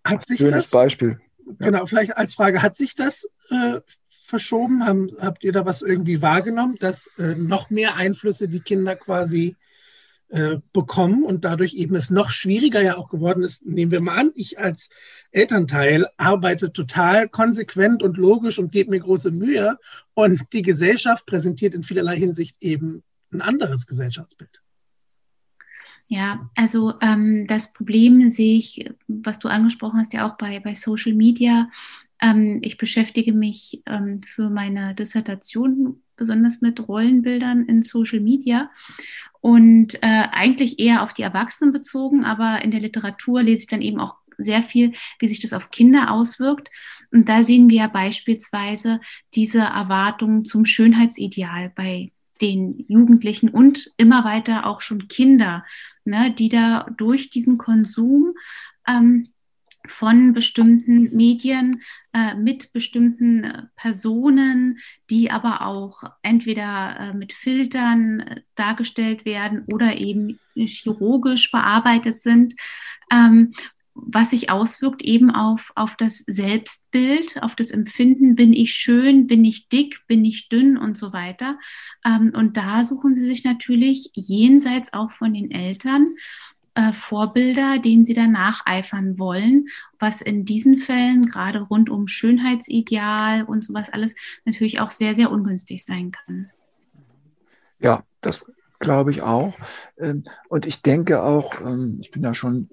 Hat sich Schönes das, Beispiel. Ja. Genau, vielleicht als Frage, hat sich das äh, verschoben? Haben, habt ihr da was irgendwie wahrgenommen, dass äh, noch mehr Einflüsse die Kinder quasi äh, bekommen und dadurch eben es noch schwieriger ja auch geworden ist. Nehmen wir mal an, ich als Elternteil arbeite total konsequent und logisch und gebe mir große Mühe und die Gesellschaft präsentiert in vielerlei Hinsicht eben ein anderes Gesellschaftsbild. Ja, also ähm, das Problem sehe ich, was du angesprochen hast, ja auch bei, bei Social Media. Ähm, ich beschäftige mich ähm, für meine Dissertation besonders mit Rollenbildern in Social Media und äh, eigentlich eher auf die Erwachsenen bezogen, aber in der Literatur lese ich dann eben auch sehr viel, wie sich das auf Kinder auswirkt. Und da sehen wir beispielsweise diese Erwartungen zum Schönheitsideal bei den Jugendlichen und immer weiter auch schon Kinder, ne, die da durch diesen Konsum ähm, von bestimmten Medien äh, mit bestimmten äh, Personen, die aber auch entweder äh, mit Filtern äh, dargestellt werden oder eben chirurgisch bearbeitet sind, ähm, was sich auswirkt eben auf, auf das Selbstbild, auf das Empfinden, bin ich schön, bin ich dick, bin ich dünn und so weiter. Ähm, und da suchen sie sich natürlich jenseits auch von den Eltern äh, Vorbilder, denen sie dann nacheifern wollen, was in diesen Fällen gerade rund um Schönheitsideal und sowas alles natürlich auch sehr, sehr ungünstig sein kann. Ja, das glaube ich auch. Ähm, und ich denke auch, ähm, ich bin ja schon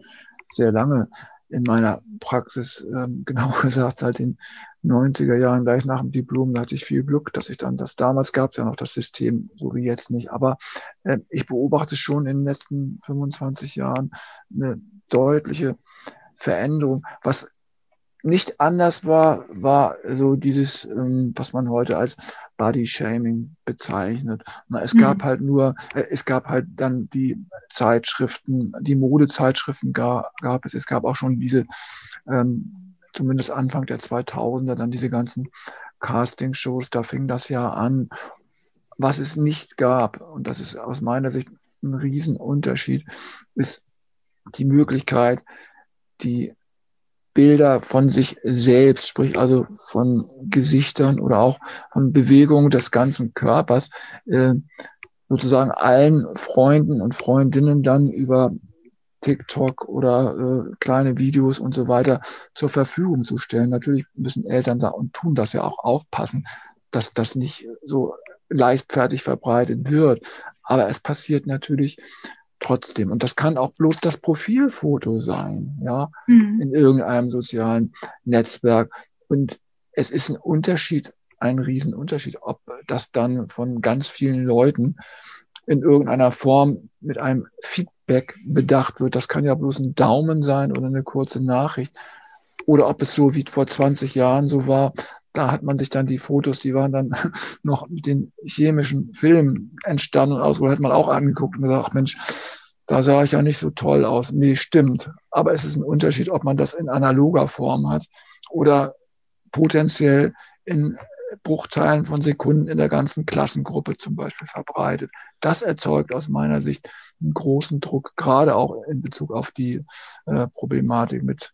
sehr lange in meiner Praxis, genau gesagt, seit den 90er Jahren, gleich nach dem Diplom, da hatte ich viel Glück, dass ich dann das, damals gab es ja noch das System, so wie jetzt nicht. Aber äh, ich beobachte schon in den letzten 25 Jahren eine deutliche Veränderung. Was nicht anders war, war so dieses, ähm, was man heute als Body Shaming bezeichnet. Na, es mhm. gab halt nur, äh, es gab halt dann die Zeitschriften, die Modezeitschriften gab, gab es. Es gab auch schon diese, ähm, zumindest Anfang der 2000er, dann diese ganzen Casting-Shows. Da fing das ja an. Was es nicht gab, und das ist aus meiner Sicht ein Riesenunterschied, ist die Möglichkeit, die Bilder von sich selbst, sprich also von Gesichtern oder auch von Bewegungen des ganzen Körpers, äh, sozusagen allen Freunden und Freundinnen dann über TikTok oder äh, kleine Videos und so weiter zur Verfügung zu stellen. Natürlich müssen Eltern da und tun das ja auch aufpassen, dass das nicht so leichtfertig verbreitet wird. Aber es passiert natürlich trotzdem. Und das kann auch bloß das Profilfoto sein, ja, mhm. in irgendeinem sozialen Netzwerk. Und es ist ein Unterschied, ein Riesenunterschied, ob das dann von ganz vielen Leuten in irgendeiner Form mit einem Feedback bedacht wird. Das kann ja bloß ein Daumen sein oder eine kurze Nachricht. Oder ob es so wie vor 20 Jahren so war, da hat man sich dann die Fotos, die waren dann noch mit den chemischen Filmen entstanden und aus, hat man auch angeguckt und gesagt, Mensch, da sah ich ja nicht so toll aus. Nee, stimmt. Aber es ist ein Unterschied, ob man das in analoger Form hat oder potenziell in Bruchteilen von Sekunden in der ganzen Klassengruppe zum Beispiel verbreitet. Das erzeugt aus meiner Sicht einen großen Druck, gerade auch in Bezug auf die äh, Problematik mit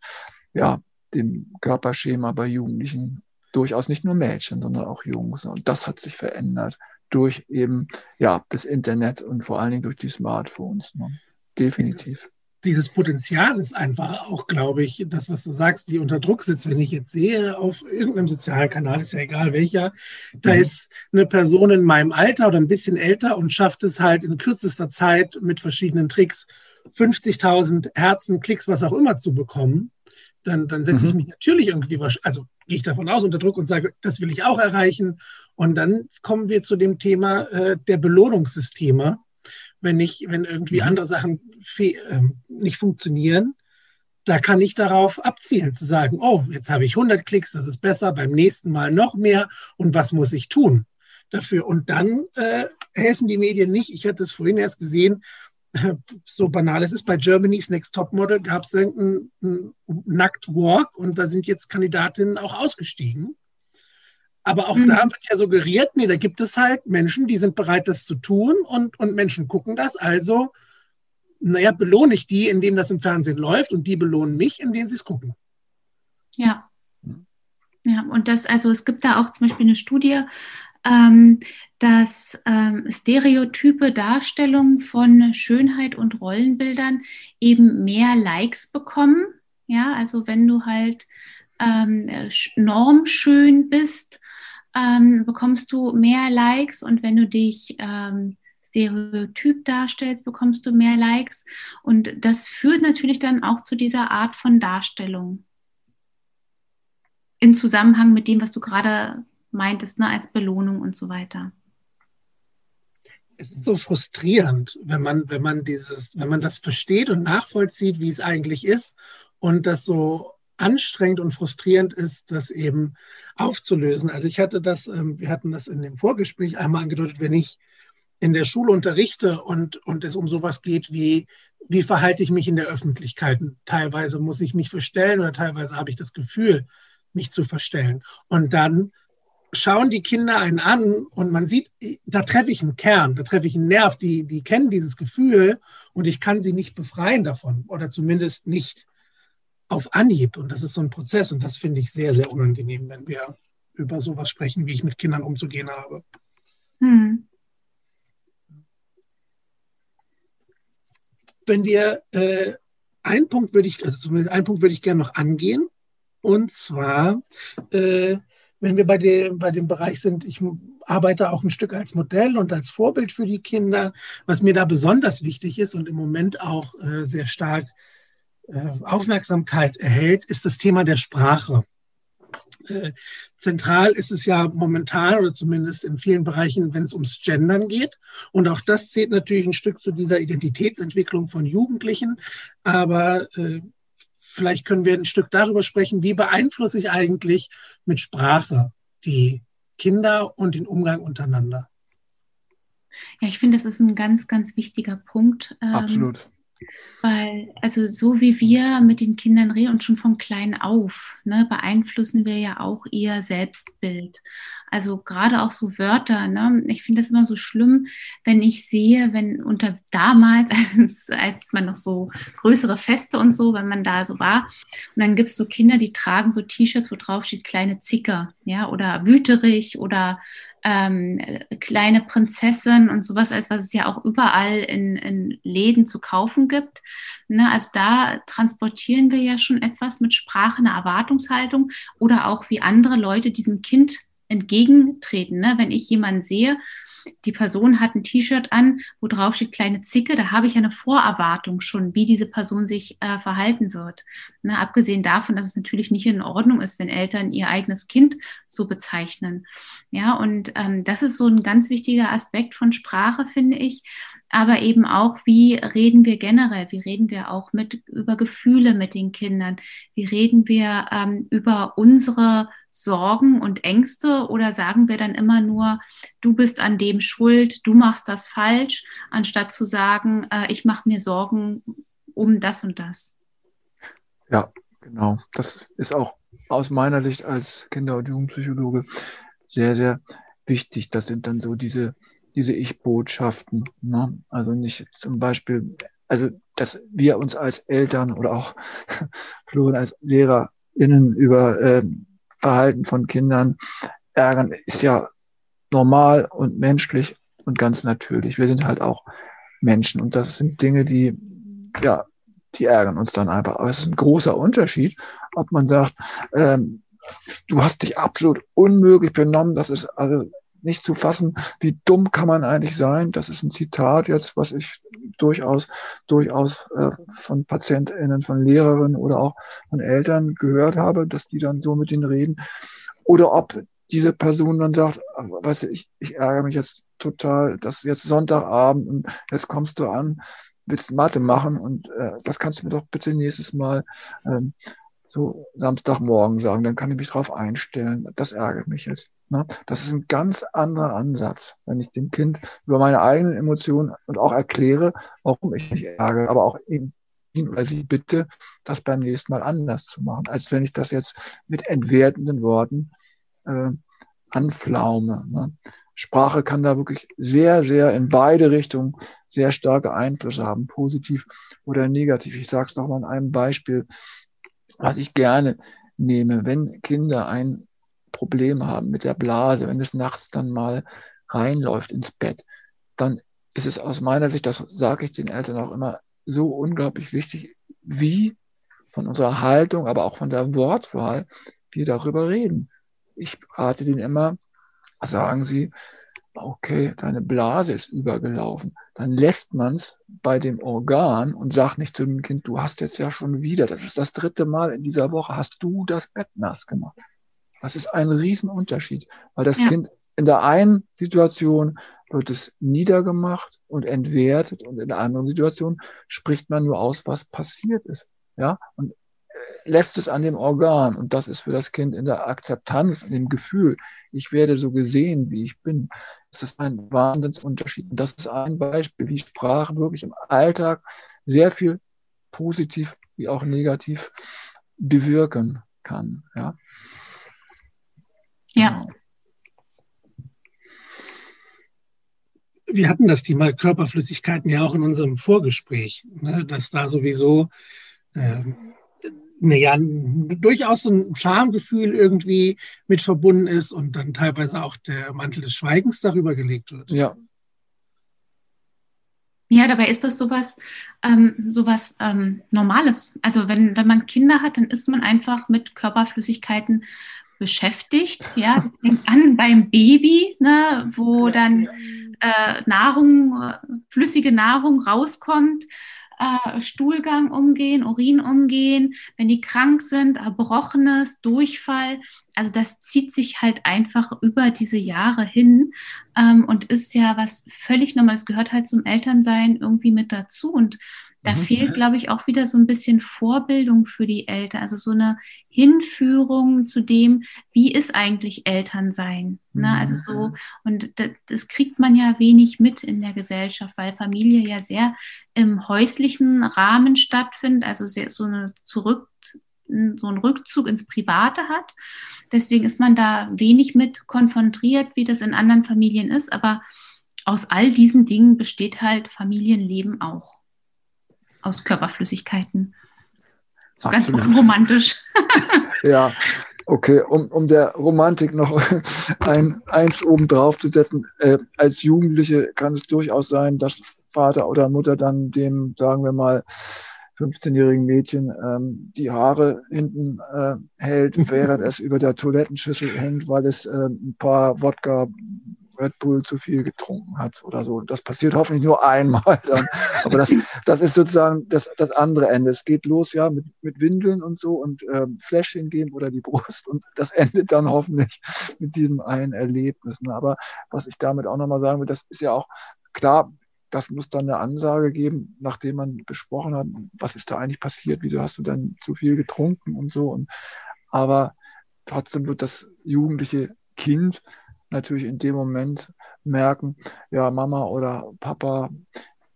ja, dem Körperschema bei Jugendlichen durchaus nicht nur Mädchen, sondern auch Jungs. Und das hat sich verändert durch eben ja das Internet und vor allen Dingen durch die Smartphones. Ne? Definitiv. Dieses Potenzial ist einfach auch, glaube ich, das, was du sagst, die unter Druck sitzt. Wenn ich jetzt sehe, auf irgendeinem sozialen Kanal, ist ja egal welcher, da mhm. ist eine Person in meinem Alter oder ein bisschen älter und schafft es halt in kürzester Zeit mit verschiedenen Tricks 50.000 Herzen, Klicks, was auch immer zu bekommen dann, dann setze mhm. ich mich natürlich irgendwie, also gehe ich davon aus, unter Druck und sage, das will ich auch erreichen. Und dann kommen wir zu dem Thema äh, der Belohnungssysteme. Wenn ich, wenn irgendwie mhm. andere Sachen äh, nicht funktionieren, da kann ich darauf abzielen, zu sagen, oh, jetzt habe ich 100 Klicks, das ist besser, beim nächsten Mal noch mehr. Und was muss ich tun dafür? Und dann äh, helfen die Medien nicht. Ich hatte es vorhin erst gesehen, so banal es ist, bei Germany's Next Topmodel gab es irgendeinen Nacktwalk und da sind jetzt Kandidatinnen auch ausgestiegen. Aber auch mhm. da wird ja suggeriert, nee, da gibt es halt Menschen, die sind bereit, das zu tun und, und Menschen gucken das. Also, naja, belohne ich die, indem das im Fernsehen läuft und die belohnen mich, indem sie es gucken. Ja. Ja, und das, also es gibt da auch zum Beispiel eine Studie, ähm, dass ähm, stereotype Darstellungen von Schönheit und Rollenbildern eben mehr Likes bekommen. Ja, also wenn du halt ähm, normschön bist, ähm, bekommst du mehr Likes und wenn du dich ähm, stereotyp darstellst, bekommst du mehr Likes. Und das führt natürlich dann auch zu dieser Art von Darstellung. In Zusammenhang mit dem, was du gerade meintest, ne, als Belohnung und so weiter. Es ist so frustrierend, wenn man, wenn man dieses, wenn man das versteht und nachvollzieht, wie es eigentlich ist und das so anstrengend und frustrierend ist, das eben aufzulösen. Also ich hatte das, ähm, wir hatten das in dem Vorgespräch einmal angedeutet, wenn ich in der Schule unterrichte und, und es um sowas geht wie, wie verhalte ich mich in der Öffentlichkeit? Teilweise muss ich mich verstellen oder teilweise habe ich das Gefühl, mich zu verstellen. Und dann schauen die Kinder einen an und man sieht, da treffe ich einen Kern, da treffe ich einen Nerv, die, die kennen dieses Gefühl und ich kann sie nicht befreien davon oder zumindest nicht auf Anhieb. Und das ist so ein Prozess und das finde ich sehr, sehr unangenehm, wenn wir über sowas sprechen, wie ich mit Kindern umzugehen habe. Hm. Wenn wir äh, einen Punkt würde ich, also zumindest einen Punkt würde ich gerne noch angehen. Und zwar, äh, wenn wir bei dem, bei dem Bereich sind, ich arbeite auch ein Stück als Modell und als Vorbild für die Kinder. Was mir da besonders wichtig ist und im Moment auch äh, sehr stark Aufmerksamkeit erhält, ist das Thema der Sprache. Äh, zentral ist es ja momentan oder zumindest in vielen Bereichen, wenn es ums Gendern geht. Und auch das zählt natürlich ein Stück zu dieser Identitätsentwicklung von Jugendlichen. Aber äh, vielleicht können wir ein Stück darüber sprechen, wie beeinflusse ich eigentlich mit Sprache die Kinder und den Umgang untereinander. Ja, ich finde, das ist ein ganz, ganz wichtiger Punkt. Ähm, Absolut. Weil, also so wie wir mit den Kindern reden und schon von klein auf, ne, beeinflussen wir ja auch ihr Selbstbild. Also gerade auch so Wörter, ne? Ich finde das immer so schlimm, wenn ich sehe, wenn unter damals, als, als man noch so größere Feste und so, wenn man da so war, und dann gibt es so Kinder, die tragen so T-Shirts, wo drauf steht kleine Zicker, ja, oder wüterig oder ähm, kleine Prinzessin und sowas, als was es ja auch überall in, in Läden zu kaufen gibt. Ne, also da transportieren wir ja schon etwas mit Sprache, eine Erwartungshaltung oder auch wie andere Leute diesem Kind entgegentreten. Ne? Wenn ich jemanden sehe die Person hat ein T-Shirt an, wo drauf steht kleine Zicke, da habe ich eine Vorerwartung schon, wie diese Person sich äh, verhalten wird. Ne, abgesehen davon, dass es natürlich nicht in Ordnung ist, wenn Eltern ihr eigenes Kind so bezeichnen. Ja, und ähm, das ist so ein ganz wichtiger Aspekt von Sprache, finde ich. Aber eben auch, wie reden wir generell? Wie reden wir auch mit über Gefühle mit den Kindern? Wie reden wir ähm, über unsere Sorgen und Ängste oder sagen wir dann immer nur, du bist an dem schuld, du machst das falsch, anstatt zu sagen, äh, ich mache mir Sorgen um das und das? Ja, genau. Das ist auch aus meiner Sicht als Kinder- und Jugendpsychologe sehr, sehr wichtig. Das sind dann so diese, diese Ich-Botschaften. Ne? Also nicht zum Beispiel, also dass wir uns als Eltern oder auch Florian als LehrerInnen über ähm, Verhalten von Kindern ärgern, ist ja normal und menschlich und ganz natürlich. Wir sind halt auch Menschen und das sind Dinge, die, ja, die ärgern uns dann einfach. Aber es ist ein großer Unterschied, ob man sagt, ähm, du hast dich absolut unmöglich benommen, das ist also nicht zu fassen, wie dumm kann man eigentlich sein. Das ist ein Zitat jetzt, was ich durchaus, durchaus äh, von PatientInnen, von Lehrerinnen oder auch von Eltern gehört habe, dass die dann so mit denen reden. Oder ob diese Person dann sagt, du, ich, ich ärgere mich jetzt total, dass jetzt Sonntagabend und jetzt kommst du an, willst Mathe machen und äh, das kannst du mir doch bitte nächstes Mal ähm, so Samstagmorgen sagen, dann kann ich mich darauf einstellen. Das ärgert mich jetzt. Ne? Das ist ein ganz anderer Ansatz, wenn ich dem Kind über meine eigenen Emotionen und auch erkläre, warum ich mich ärgere, aber auch eben ihn oder sie bitte, das beim nächsten Mal anders zu machen, als wenn ich das jetzt mit entwertenden Worten äh, anflaume. Ne? Sprache kann da wirklich sehr, sehr in beide Richtungen sehr starke Einflüsse haben, positiv oder negativ. Ich sage es nochmal an einem Beispiel, was ich gerne nehme. Wenn Kinder ein Problem haben mit der Blase, wenn es nachts dann mal reinläuft ins Bett, dann ist es aus meiner Sicht, das sage ich den Eltern auch immer, so unglaublich wichtig, wie von unserer Haltung, aber auch von der Wortwahl wir darüber reden. Ich rate denen immer, sagen Sie, okay, deine Blase ist übergelaufen. Dann lässt man es bei dem Organ und sagt nicht zu dem Kind, du hast jetzt ja schon wieder, das ist das dritte Mal in dieser Woche, hast du das Bett nass gemacht. Das ist ein Riesenunterschied, weil das ja. Kind in der einen Situation wird es niedergemacht und entwertet und in der anderen Situation spricht man nur aus, was passiert ist. Ja, und lässt es an dem Organ. Und das ist für das Kind in der Akzeptanz, in dem Gefühl, ich werde so gesehen, wie ich bin. Das ist ein Wahnsinnsunterschied. Und das ist ein Beispiel, wie Sprache wirklich im Alltag sehr viel positiv wie auch negativ bewirken kann. Ja. Ja. Genau. Wir hatten das Thema Körperflüssigkeiten ja auch in unserem Vorgespräch, ne, dass da sowieso äh, naja, durchaus so ein Schamgefühl irgendwie mit verbunden ist und dann teilweise auch der Mantel des Schweigens darüber gelegt wird. Ja. Ja, dabei ist das sowas, ähm, sowas ähm, Normales. Also wenn, wenn man Kinder hat, dann ist man einfach mit Körperflüssigkeiten beschäftigt. Ja, das fängt an beim Baby, ne, wo dann äh, Nahrung, äh, flüssige Nahrung rauskommt äh, Stuhlgang umgehen, Urin umgehen, wenn die krank sind, Erbrochenes, Durchfall. Also das zieht sich halt einfach über diese Jahre hin ähm, und ist ja was völlig Normales, gehört halt zum Elternsein irgendwie mit dazu. Und da mhm. fehlt, glaube ich, auch wieder so ein bisschen Vorbildung für die Eltern, also so eine Hinführung zu dem, wie ist eigentlich Elternsein. Ne? Mhm. Also so, und das, das, kriegt man ja wenig mit in der Gesellschaft, weil Familie ja sehr im häuslichen Rahmen stattfindet, also sehr, so eine zurück so einen Rückzug ins Private hat. Deswegen ist man da wenig mit konfrontiert, wie das in anderen Familien ist. Aber aus all diesen Dingen besteht halt Familienleben auch aus Körperflüssigkeiten. So Absolut. ganz romantisch. ja, okay, um, um der Romantik noch ein, eins oben drauf zu setzen. Äh, als Jugendliche kann es durchaus sein, dass Vater oder Mutter dann dem, sagen wir mal, 15-jährigen Mädchen ähm, die Haare hinten äh, hält, während es über der Toilettenschüssel hängt, weil es äh, ein paar Wodka Red Bull zu viel getrunken hat oder so. Das passiert hoffentlich nur einmal dann. Aber das, das ist sozusagen das, das andere Ende. Es geht los ja mit, mit Windeln und so und ähm, Fläschchen geben oder die Brust und das endet dann hoffentlich mit diesem einen Erlebnis. Ne? Aber was ich damit auch nochmal sagen will, das ist ja auch klar, das muss dann eine Ansage geben, nachdem man besprochen hat, was ist da eigentlich passiert, wieso hast du dann zu viel getrunken und so. Und, aber trotzdem wird das jugendliche Kind natürlich in dem Moment merken, ja, Mama oder Papa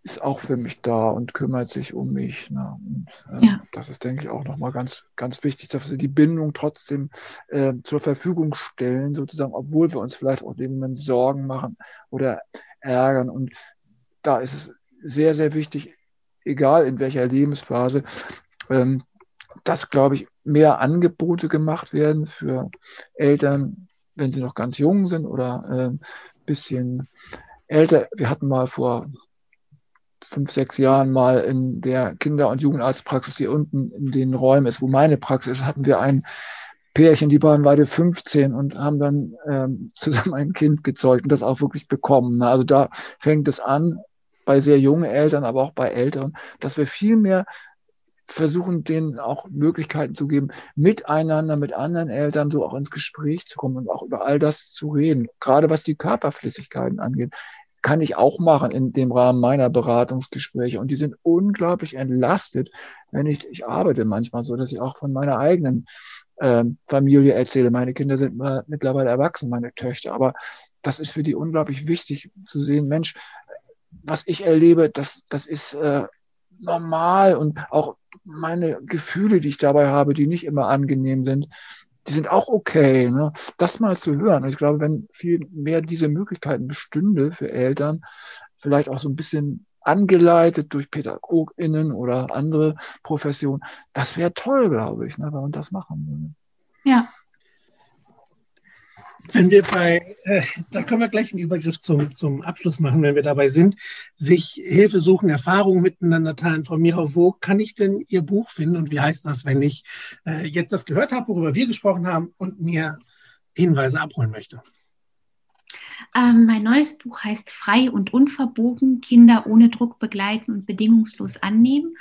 ist auch für mich da und kümmert sich um mich. Ne? Und, äh, ja. Das ist, denke ich, auch nochmal ganz, ganz wichtig, dass wir die Bindung trotzdem äh, zur Verfügung stellen, sozusagen, obwohl wir uns vielleicht auch in dem Moment Sorgen machen oder ärgern. Und da ist es sehr, sehr wichtig, egal in welcher Lebensphase, ähm, dass, glaube ich, mehr Angebote gemacht werden für Eltern, wenn sie noch ganz jung sind oder ein äh, bisschen älter. Wir hatten mal vor fünf, sechs Jahren mal in der Kinder- und Jugendarztpraxis, die unten in den Räumen ist, wo meine Praxis ist, hatten wir ein Pärchen, die waren beide 15 und haben dann ähm, zusammen ein Kind gezeugt und das auch wirklich bekommen. Also da fängt es an, bei sehr jungen Eltern, aber auch bei Älteren, dass wir viel mehr versuchen, denen auch Möglichkeiten zu geben, miteinander, mit anderen Eltern so auch ins Gespräch zu kommen und auch über all das zu reden. Gerade was die Körperflüssigkeiten angeht, kann ich auch machen in dem Rahmen meiner Beratungsgespräche. Und die sind unglaublich entlastet, wenn ich, ich arbeite manchmal so, dass ich auch von meiner eigenen äh, Familie erzähle. Meine Kinder sind mittlerweile erwachsen, meine Töchter. Aber das ist für die unglaublich wichtig zu sehen, Mensch, was ich erlebe, das, das ist äh, normal und auch meine Gefühle, die ich dabei habe, die nicht immer angenehm sind, die sind auch okay. Ne? Das mal zu hören. Und ich glaube, wenn viel mehr diese Möglichkeiten bestünde für Eltern, vielleicht auch so ein bisschen angeleitet durch PädagogInnen oder andere Professionen, das wäre toll, glaube ich, ne, wenn man das machen würde. Ja, wenn wir bei, äh, da können wir gleich einen Übergriff zum, zum Abschluss machen, wenn wir dabei sind, sich Hilfe suchen, Erfahrungen miteinander teilen. Frau Mira, wo kann ich denn Ihr Buch finden und wie heißt das, wenn ich äh, jetzt das gehört habe, worüber wir gesprochen haben und mir Hinweise abholen möchte? Ähm, mein neues Buch heißt Frei und Unverbogen, Kinder ohne Druck begleiten und bedingungslos annehmen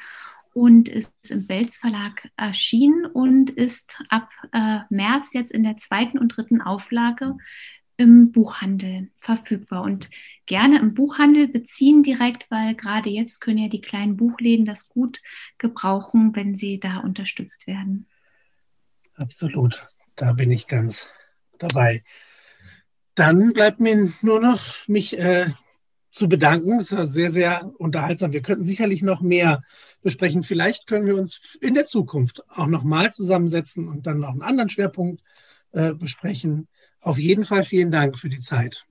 und ist im Welz Verlag erschienen und ist ab äh, März jetzt in der zweiten und dritten Auflage im Buchhandel verfügbar und gerne im Buchhandel beziehen direkt, weil gerade jetzt können ja die kleinen Buchläden das gut gebrauchen, wenn sie da unterstützt werden. Absolut, da bin ich ganz dabei. Dann bleibt mir nur noch mich äh, zu bedanken. Es war sehr, sehr unterhaltsam. Wir könnten sicherlich noch mehr besprechen. Vielleicht können wir uns in der Zukunft auch noch mal zusammensetzen und dann noch einen anderen Schwerpunkt äh, besprechen. Auf jeden Fall vielen Dank für die Zeit.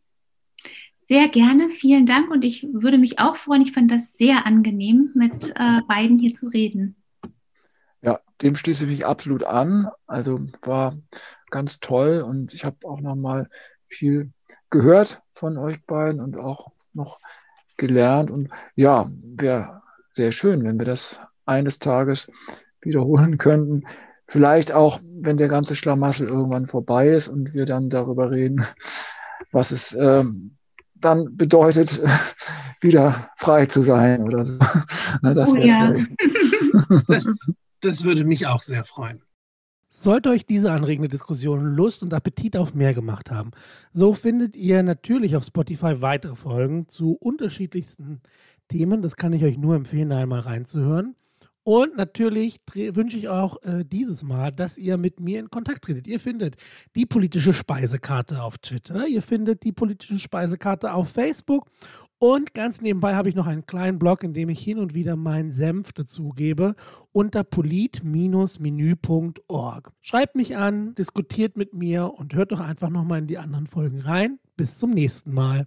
Sehr gerne, vielen Dank und ich würde mich auch freuen. Ich fand das sehr angenehm, mit äh, beiden hier zu reden. Ja, dem schließe ich mich absolut an. Also war ganz toll und ich habe auch nochmal viel gehört von euch beiden und auch noch gelernt. Und ja, wäre sehr schön, wenn wir das eines Tages wiederholen könnten. Vielleicht auch, wenn der ganze Schlamassel irgendwann vorbei ist und wir dann darüber reden, was es ähm, dann bedeutet, wieder frei zu sein oder so. Na, das, oh, ja. das, das würde mich auch sehr freuen. Sollte euch diese anregende Diskussion Lust und Appetit auf mehr gemacht haben, so findet ihr natürlich auf Spotify weitere Folgen zu unterschiedlichsten Themen. Das kann ich euch nur empfehlen, einmal reinzuhören. Und natürlich wünsche ich auch äh, dieses Mal, dass ihr mit mir in Kontakt tretet. Ihr findet die politische Speisekarte auf Twitter, ihr findet die politische Speisekarte auf Facebook und ganz nebenbei habe ich noch einen kleinen Blog, in dem ich hin und wieder meinen Senf dazugebe unter polit-menü.org. Schreibt mich an, diskutiert mit mir und hört doch einfach nochmal in die anderen Folgen rein. Bis zum nächsten Mal.